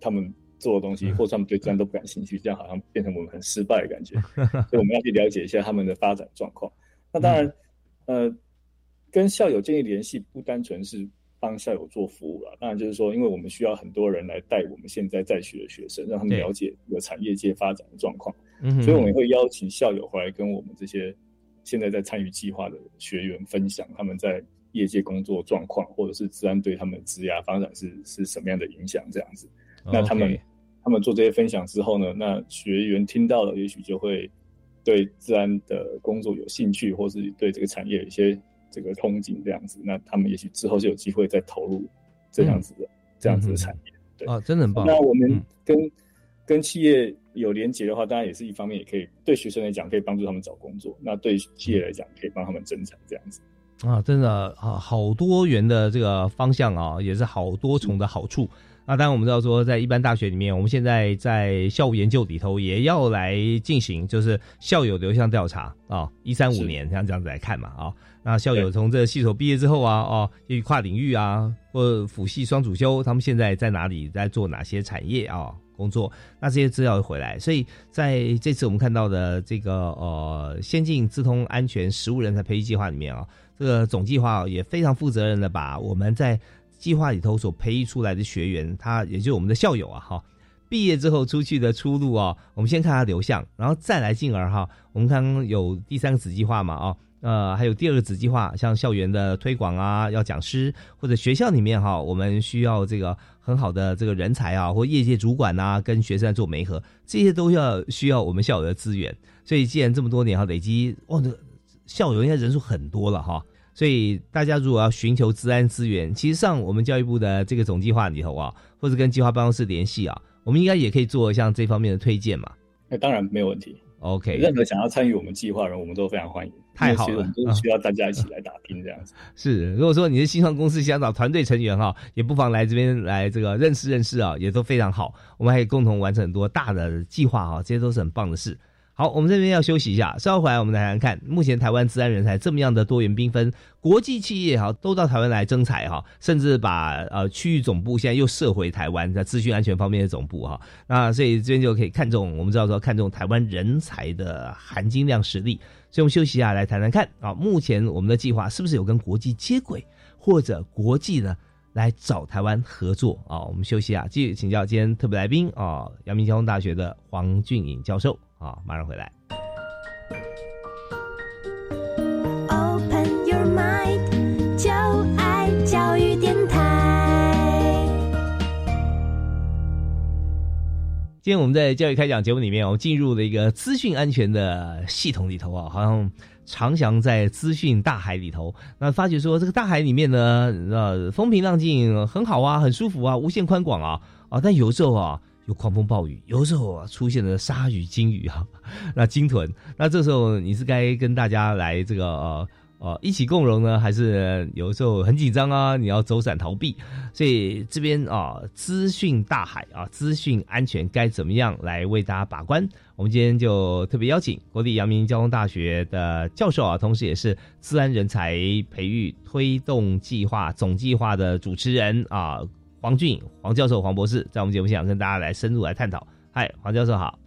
他们做的东西，或者他们对治安都不感兴趣，这样好像变成我们很失败的感觉。所以我们要去了解一下他们的发展状况。那当然，呃。跟校友建立联系，不单纯是帮校友做服务了，当然就是说，因为我们需要很多人来带我们现在在学的学生，让他们了解这个产业界发展的状况。嗯，所以我们会邀请校友回来跟我们这些现在在参与计划的学员分享他们在业界工作状况，或者是治安对他们的职涯发展是是什么样的影响这样子。那他们他们做这些分享之后呢，那学员听到了，也许就会对治安的工作有兴趣，或是对这个产业有一些。这个憧憬这样子，那他们也许之后就有机会再投入这样子的这样子的产业。对啊，真的很棒。那我们跟跟企业有连接的话，当然也是一方面，也可以对学生来讲可以帮助他们找工作；那对企业来讲可以帮他们增产这样子。啊，真的啊，好多元的这个方向啊，也是好多重的好处。那当然，我们知道说，在一般大学里面，我们现在在校务研究里头也要来进行，就是校友流向调查啊，一三五年像这样子来看嘛啊。那校友从这系所毕业之后啊，哦，去跨领域啊，或辅系双主修，他们现在在哪里，在做哪些产业啊工作？那这些资料会回来。所以在这次我们看到的这个呃先进资通安全实务人才培育计划里面啊，这个总计划也非常负责任的把我们在。计划里头所培育出来的学员，他也就是我们的校友啊，哈，毕业之后出去的出路啊，我们先看他流向，然后再来进而哈，我们刚刚有第三个子计划嘛，啊，呃，还有第二个子计划，像校园的推广啊，要讲师或者学校里面哈，我们需要这个很好的这个人才啊，或业界主管呐，跟学生做媒合，这些都要需要我们校友的资源。所以既然这么多年哈累积，哇，这校友应该人数很多了哈。所以大家如果要寻求治安资源，其实上我们教育部的这个总计划里头啊，或者跟计划办公室联系啊，我们应该也可以做像这方面的推荐嘛。那当然没有问题。OK，任何想要参与我们计划的人，我们都非常欢迎。太好了，都需要大家一起来打拼这样子。是，如果说你是新创公司想找团队成员哈，也不妨来这边来这个认识认识啊，也都非常好。我们还可以共同完成很多大的计划哈，这些都是很棒的事。好，我们这边要休息一下，稍后回来我们来谈看，目前台湾治安人才这么样的多元缤纷，国际企业哈都到台湾来征才哈，甚至把呃区域总部现在又设回台湾，在资讯安全方面的总部哈，那所以这边就可以看中，我们知道说看中台湾人才的含金量实力，所以我们休息一下来谈谈看。啊，目前我们的计划是不是有跟国际接轨，或者国际呢来找台湾合作啊。我们休息啊，继续请教今天特别来宾啊，阳明交通大学的黄俊颖教授。啊，马上回来。Open your mind，就爱教育电台。今天我们在教育开讲节目里面，我们进入了一个资讯安全的系统里头啊，好像徜徉在资讯大海里头。那发觉说这个大海里面呢，呃，风平浪静，很好啊，很舒服啊，无限宽广啊啊，但有时候啊。有狂风暴雨，有时候啊出现了鲨鱼、鲸鱼啊，那鲸豚，那这时候你是该跟大家来这个呃呃一起共荣呢，还是有时候很紧张啊？你要走散逃避？所以这边啊，资讯大海啊，资讯安全该怎么样来为大家把关？我们今天就特别邀请国立阳明交通大学的教授啊，同时也是治安人才培育推动计划总计划的主持人啊。黄俊黄教授、黄博士在我们节目现场跟大家来深入来探讨。嗨，黄教授好！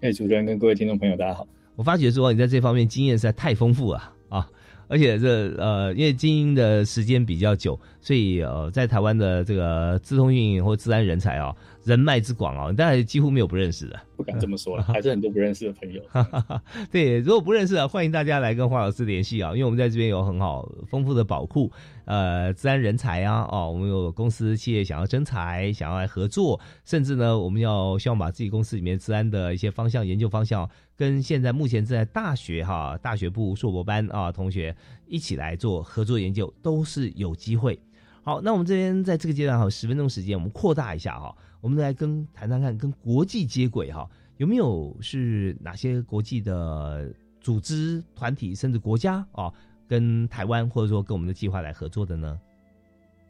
哎，主持人跟各位听众朋友大家好。我发觉说你在这方面经验实在太丰富了啊，而且这呃，因为经营的时间比较久，所以呃，在台湾的这个自通运或自然人才啊，人脉之广啊，当然几乎没有不认识的。不敢这么说了，还是很多不认识的朋友。对，如果不认识的，欢迎大家来跟黄老师联系啊，因为我们在这边有很好丰富的宝库，呃，治安人才啊，哦，我们有公司企业想要征才，想要来合作，甚至呢，我们要希望把自己公司里面治安的一些方向、研究方向，跟现在目前正在大学哈大学部硕博班啊同学一起来做合作研究，都是有机会。好，那我们这边在这个阶段哈，十分钟时间，我们扩大一下哈，我们来跟谈谈看跟国际接轨哈，有没有是哪些国际的组织、团体甚至国家啊，跟台湾或者说跟我们的计划来合作的呢？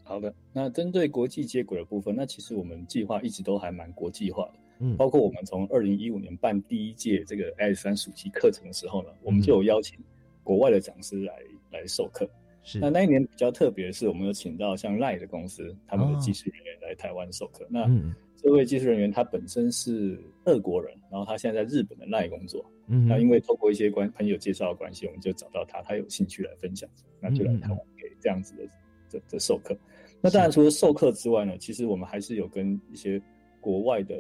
好的，那针对国际接轨的部分，那其实我们计划一直都还蛮国际化的，嗯，包括我们从二零一五年办第一届这个 S 三暑期课程的时候呢，我们就有邀请国外的讲师来来授课。是那那一年比较特别的是，我们有请到像赖的公司他们的技术人员来台湾授课。那这位技术人员他本身是俄国人，然后他现在在日本的赖工作。嗯，那因为透过一些关朋友介绍的关系，我们就找到他，他有兴趣来分享，那就来台湾给这样子的的的授课。那当然除了授课之外呢，其实我们还是有跟一些国外的，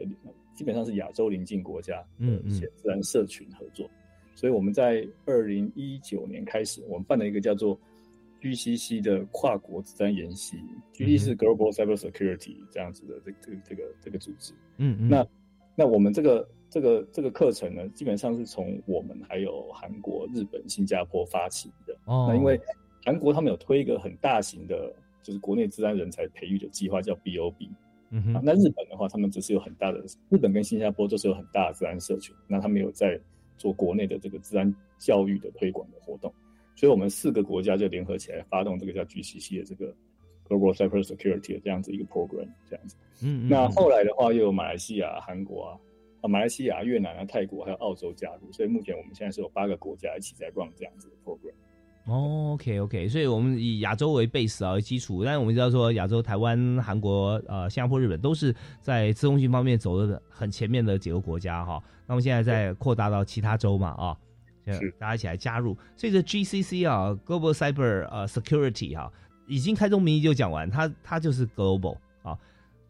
基本上是亚洲邻近国家的一些自然社群合作。所以我们在二零一九年开始，我们办了一个叫做 GCC 的跨国治安研习，GCC 是 Global Cyber Security 这样子的这这这个这个组织。嗯嗯。那那我们这个这个这个课程呢，基本上是从我们还有韩国、日本、新加坡发起的。哦。那因为韩国他们有推一个很大型的，就是国内治安人才培育的计划，叫 BOB。嗯哼。那日本的话，他们只是有很大的，日本跟新加坡都是有很大的治安社群，那他们有在做国内的这个治安教育的推广的活动。所以我们四个国家就联合起来发动这个叫 GCC 的这个 Global Cyber Security 的这样子一个 program，这样子。嗯,嗯。那后来的话，又有马来西亚、韩国啊、啊马来西亚、越南啊、泰国还有澳洲加入，所以目前我们现在是有八个国家一起在 run 这样子的 program。哦，OK OK，所以我们以亚洲为 base 啊为基础，但是我们知道说亚洲、台湾、韩国、呃新加坡、日本都是在自通讯方面走的很前面的几个国家哈。那么现在在扩大到其他州嘛啊。是，大家一起来加入。所以这 GCC 啊，Global Cyber 呃 Security 哈、啊，已经开宗明义就讲完，它它就是 Global 啊，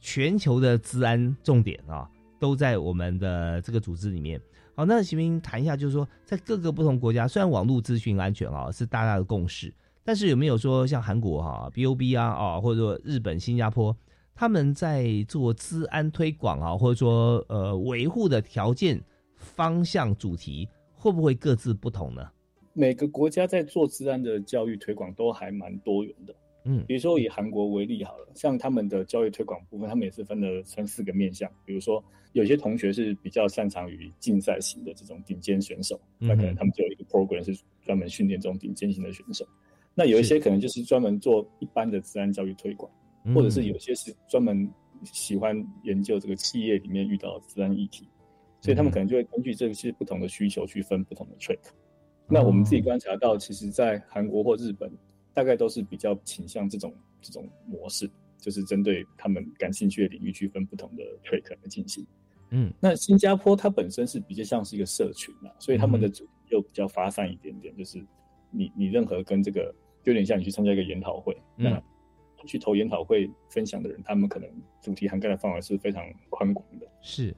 全球的治安重点啊，都在我们的这个组织里面。好，那行不行谈一下，就是说在各个不同国家，虽然网络资讯安全啊是大家的共识，但是有没有说像韩国哈、啊、BOB 啊啊，或者说日本、新加坡，他们在做治安推广啊，或者说呃维护的条件、方向、主题？会不会各自不同呢？每个国家在做治安的教育推广都还蛮多元的。嗯，比如说以韩国为例好了，像他们的教育推广部分，他们也是分了分四个面向。比如说，有些同学是比较擅长于竞赛型的这种顶尖选手，那可能他们就有一个 program 是专门训练这种顶尖型的选手。那有一些可能就是专门做一般的治安教育推广，或者是有些是专门喜欢研究这个企业里面遇到治安议题。所以他们可能就会根据这些不同的需求去分不同的 trick。那我们自己观察到，其实，在韩国或日本，大概都是比较倾向这种这种模式，就是针对他们感兴趣的领域去分不同的 trick 来进行。嗯，那新加坡它本身是比较像是一个社群啊，所以他们的主题又比较发散一点点，就是你你任何跟这个就有点像你去参加一个研讨会，那去投研讨会分享的人，他们可能主题涵盖的范围是非常宽广的，是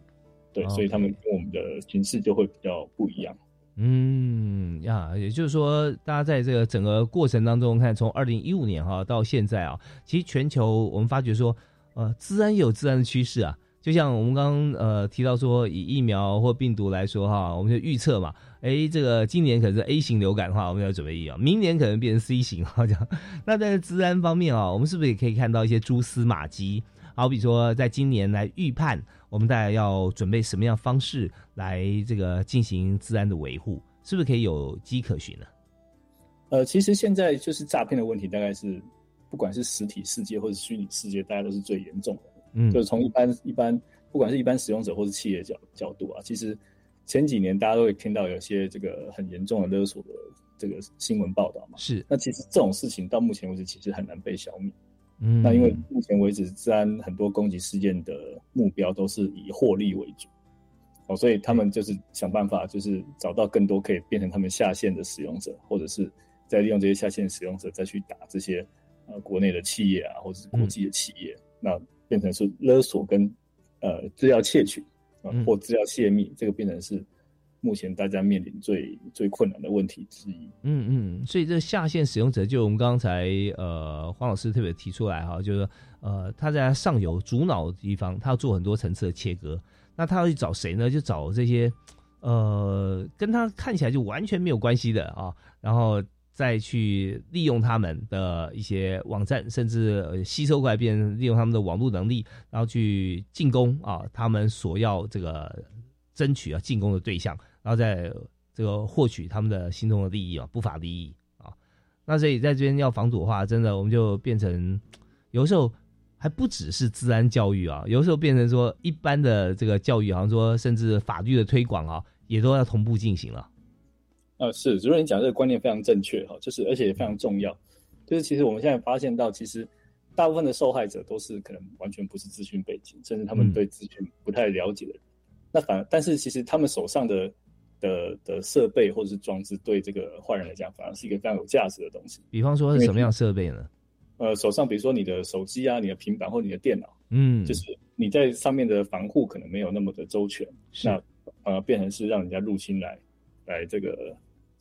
对，哦所以他们跟我们的形式就会比较不一样。嗯呀，也就是说，大家在这个整个过程当中，看从二零一五年哈到现在啊，其实全球我们发觉说，呃，自然有自然的趋势啊。就像我们刚刚呃提到说，以疫苗或病毒来说哈，我们就预测嘛，哎，这个今年可能是 A 型流感的话，我们要准备疫苗；明年可能变成 C 型哈这样。那在治安方面啊，我们是不是也可以看到一些蛛丝马迹？好比说，在今年来预判，我们大家要准备什么样方式来这个进行治安的维护，是不是可以有迹可循呢？呃，其实现在就是诈骗的问题，大概是不管是实体世界或者虚拟世界，大家都是最严重的。嗯就是从一般一般，不管是一般使用者或是企业角角度啊，其实前几年大家都会听到有些这个很严重的勒索的这个新闻报道嘛。是，那其实这种事情到目前为止其实很难被消灭。嗯。那因为目前为止，治安很多攻击事件的目标都是以获利为主，哦，所以他们就是想办法，就是找到更多可以变成他们下线的使用者，或者是再利用这些下线使用者再去打这些呃国内的企业啊，或者是国际的企业，那变成是勒索跟呃资料窃取啊、或资料泄密，这个变成是目前大家面临最最困难的问题之一。嗯嗯，所以这下线使用者，就我们刚才呃黄老师特别提出来哈，就是呃他在上游主脑地方，他要做很多层次的切割，那他要去找谁呢？就找这些呃跟他看起来就完全没有关系的啊，然后再去利用他们的一些网站，甚至吸收过来，变成利用他们的网络能力，然后去进攻啊他们所要这个争取啊进攻的对象，然后再这个获取他们的心中的利益啊，不法利益啊。那所以在这边要防堵的话，真的我们就变成有时候还不只是治安教育啊，有时候变成说一般的这个教育，好像说甚至法律的推广啊，也都要同步进行了。呃，是主任，你讲这个观念非常正确哈，就是而且也非常重要。就是其实我们现在发现到，其实大部分的受害者都是可能完全不是资讯背景，甚至他们对资讯不太了解的人。那反而，但是其实他们手上的的的设备或者是装置，对这个坏人来讲，反而是一个非常有价值的东西。比方说是什么样设备呢？呃，手上比如说你的手机啊、你的平板或你的电脑，嗯，就是你在上面的防护可能没有那么的周全，那反而变成是让人家入侵来来这个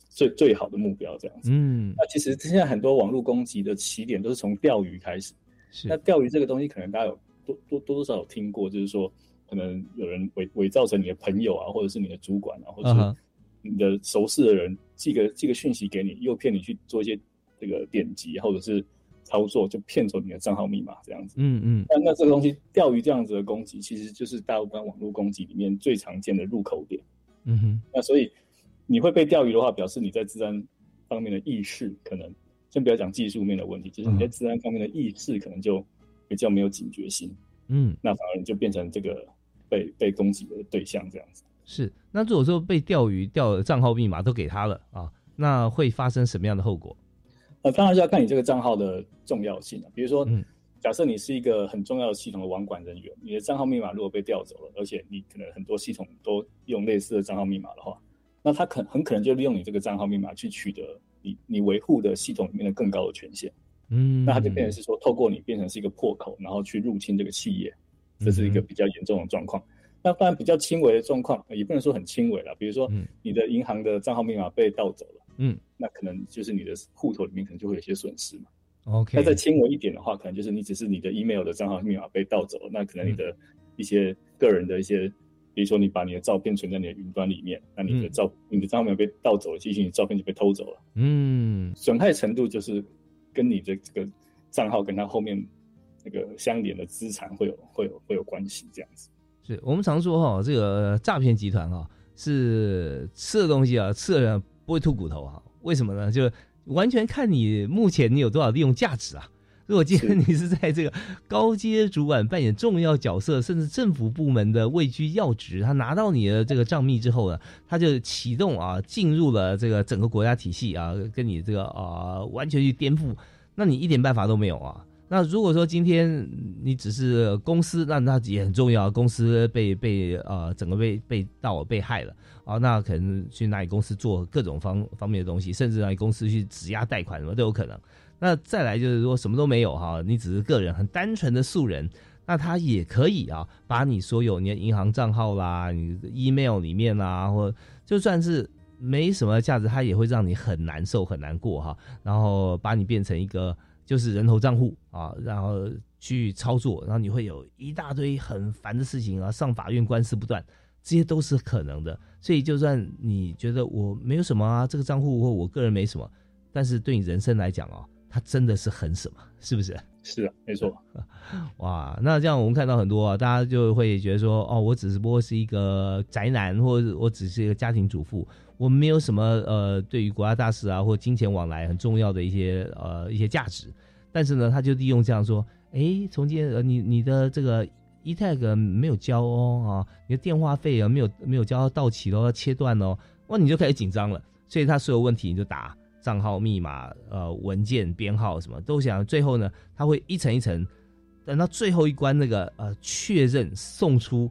最最好的目标这样子。嗯，那其实现在很多网络攻击的起点都是从钓鱼开始。是那钓鱼这个东西，可能大家有多多多多少少有听过，就是说可能有人伪伪造成你的朋友啊，或者是你的主管啊，或者是你的熟识的人寄个寄个讯息给你，诱骗你去做一些这个点击或者是操作，就骗走你的账号密码这样子。嗯嗯，那那这个东西钓鱼这样子的攻击，其实就是大部分网络攻击里面最常见的入口点。嗯哼，那所以你会被钓鱼的话，表示你在治安方面的意识可能，先不要讲技术面的问题，就是你在治安方面的意识可能就比较没有警觉性，嗯，那反而你就变成这个被被攻击的对象这样子。是。那如果说被钓鱼钓的账号密码都给他了啊，那会发生什么样的后果？呃，当然是要看你这个账号的重要性啊。比如说，嗯假设你是一个很重要的系统的网管人员，你的账号密码如果被调走了，而且你可能很多系统都用类似的账号密码的话，那他可很可能就利用你这个账号密码去取得你你维护的系统里面的更高的权限。嗯，那他就变成是说，透过你变成是一个破口，然后去入侵这个企业，这是一个比较严重的状况。那当然比较轻微的状况，也不能说很轻微了。比如说，你的银行的账号密码被盗走了，嗯，那可能就是你的户头里面可能就会有些损失嘛。OK，那再轻微一点的话，可能就是你只是你的 email 的账号密码被盗走了，那可能你的一些个人的一些，比如说你把你的照片存在你的云端里面，那你的照、你的账号密码被盗走了，其实你照片就被偷走了。嗯，损害程度就是跟你的这个账号跟它后面那个相连的资产会有会有会有关系，这样子。是我们常说哈，这个诈骗集团哈是吃的东西啊，吃的人不会吐骨头啊。为什么呢？就完全看你目前你有多少利用价值啊。如果今天你是在这个高阶主管扮演重要角色，甚至政府部门的位居要职，他拿到你的这个账密之后呢，他就启动啊，进入了这个整个国家体系啊，跟你这个啊完全去颠覆，那你一点办法都没有啊。那如果说今天你只是公司，那那也很重要，公司被被呃整个被被盗被害了啊，那可能去拿你公司做各种方方面的东西，甚至拿你公司去质押贷款什么都有可能。那再来就是说什么都没有哈，你只是个人很单纯的素人，那他也可以啊，把你所有你的银行账号啦、你 email 里面啦，或就算是没什么价值，他也会让你很难受、很难过哈，然后把你变成一个就是人头账户啊，然后去操作，然后你会有一大堆很烦的事情啊，上法院官司不断，这些都是可能的。所以就算你觉得我没有什么啊，这个账户或我个人没什么，但是对你人生来讲哦，它真的是很什么，是不是？是啊，没错。哇，那这样我们看到很多啊，大家就会觉得说，哦，我只不过是一个宅男，或者我只是一个家庭主妇，我们没有什么呃，对于国家大事啊或金钱往来很重要的一些呃一些价值。但是呢，他就利用这样说，哎，从今天呃你你的这个 e tag 没有交哦啊，你的电话费啊没有没有交到期喽，要切断哦，哇，你就开始紧张了。所以他所有问题你就打。账号密码、呃文件编号什么都想，最后呢，他会一层一层，等到最后一关那个呃确认送出，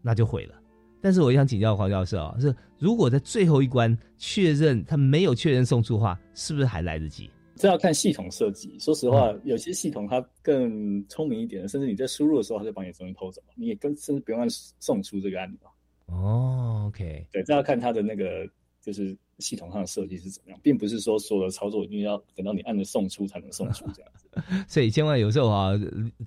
那就毁了。但是我想请教黄教授啊，是如果在最后一关确认他没有确认送出的话，是不是还来得及？这要看系统设计。说实话，有些系统它更聪明一点，甚至你在输入的时候，它就把你东西偷走，你也跟甚至不用按送出这个按钮。哦，OK，对，这要看它的那个就是。系统上的设计是怎么样，并不是说所有的操作一定要等到你按着送出才能送出这样子，所以千万有时候啊，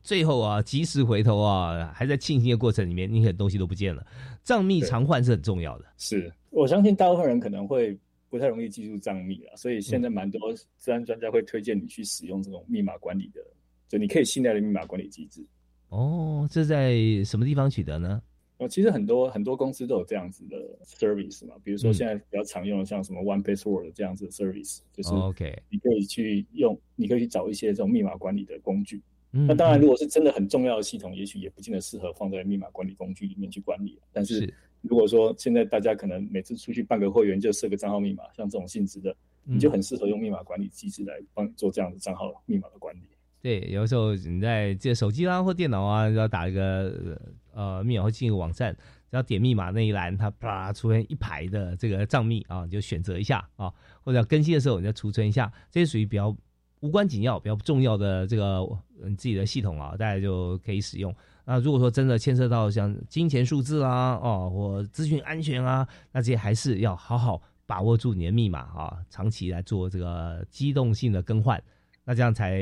最后啊及时回头啊，还在庆幸的过程里面，你很多东西都不见了。账密常换是很重要的。是我相信大部分人可能会不太容易记住账密了，所以现在蛮多治安专家会推荐你去使用这种密码管理的，就你可以信赖的密码管理机制。哦，这在什么地方取得呢？哦，其实很多很多公司都有这样子的 service 嘛，比如说现在比较常用的，像什么 One Password 这样子的 service，就是 OK，你可以去用，你可以去找一些这种密码管理的工具。那当然，如果是真的很重要的系统，也许也不见得适合放在密码管理工具里面去管理。但是如果说现在大家可能每次出去办个会员就设个账号密码，像这种性质的，你就很适合用密码管理机制来帮你做这样的账号密码的管理。对，有时候你在这手机啊或电脑啊，要打一个呃密码，会进一个网站，只要点密码那一栏，它啪出现一排的这个账密啊，你就选择一下啊，或者要更新的时候，你就储存一下，这些属于比较无关紧要、比较重要的这个你自己的系统啊，大家就可以使用。那如果说真的牵涉到像金钱数字啊，哦，或资讯安全啊，那这些还是要好好把握住你的密码啊，长期来做这个机动性的更换。那这样才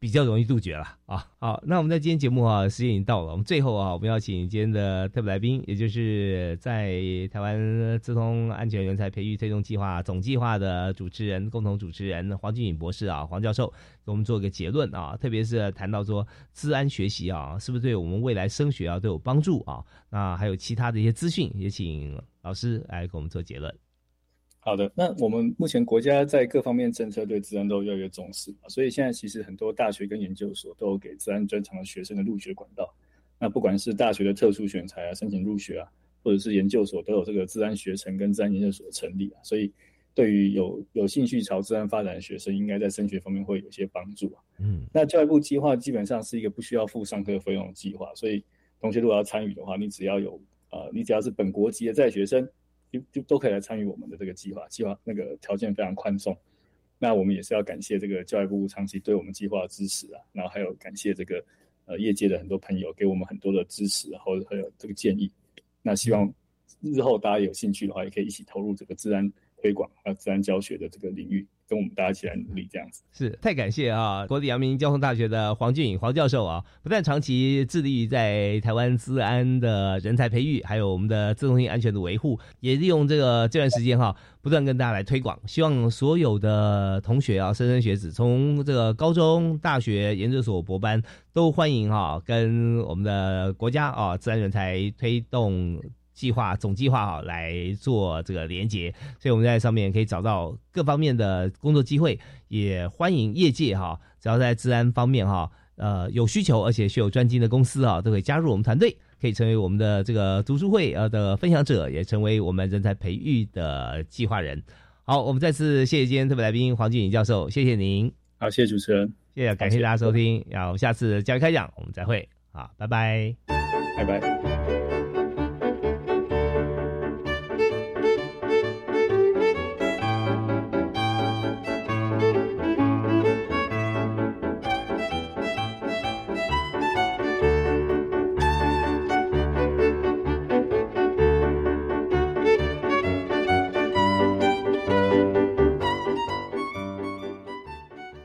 比较容易杜绝了啊！好，那我们在今天节目啊，时间已经到了，我们最后啊，我们要请今天的特别来宾，也就是在台湾资通安全人才培育推动计划总计划的主持人、共同主持人黄俊颖博士啊，黄教授给我们做一个结论啊，特别是谈到说治安学习啊，是不是对我们未来升学啊都有帮助啊？那还有其他的一些资讯，也请老师来给我们做结论。好的，那我们目前国家在各方面政策对治安都越来越重视所以现在其实很多大学跟研究所都有给治安专长的学生的入学管道。那不管是大学的特殊选材啊，申请入学啊，或者是研究所都有这个治安学程跟治安研究所的成立啊。所以对于有有兴趣朝治安发展的学生，应该在升学方面会有些帮助啊。嗯，那教育部计划基本上是一个不需要付上课费用的计划，所以同学如果要参与的话，你只要有呃，你只要是本国籍的在学生。就就都可以来参与我们的这个计划，计划那个条件非常宽松。那我们也是要感谢这个教育部长期对我们计划的支持啊，然后还有感谢这个呃业界的很多朋友给我们很多的支持，然后还有这个建议。那希望日后大家有兴趣的话，也可以一起投入这个自然推广和自然教学的这个领域。跟我们大家一起来努力，这样子是太感谢啊！国立阳明交通大学的黄俊颖黄教授啊，不但长期致力于在台湾治安的人才培育，还有我们的自动性安全的维护，也利用这个这段时间哈，不断跟大家来推广，希望所有的同学啊、莘莘学子，从这个高中、大学、研究所博班，都欢迎哈，跟我们的国家啊自然人才推动。计划总计划哈来做这个连接，所以我们在上面可以找到各方面的工作机会，也欢迎业界哈，只要在治安方面哈，呃有需求而且需有专精的公司啊，都可以加入我们团队，可以成为我们的这个读书会呃的分享者，也成为我们人才培育的计划人。好，我们再次谢谢今天特别来宾黄俊颖教授，谢谢您。好，谢谢主持人，谢谢，感谢大家收听，然后下次教育开讲我们再会，好，拜拜，拜拜。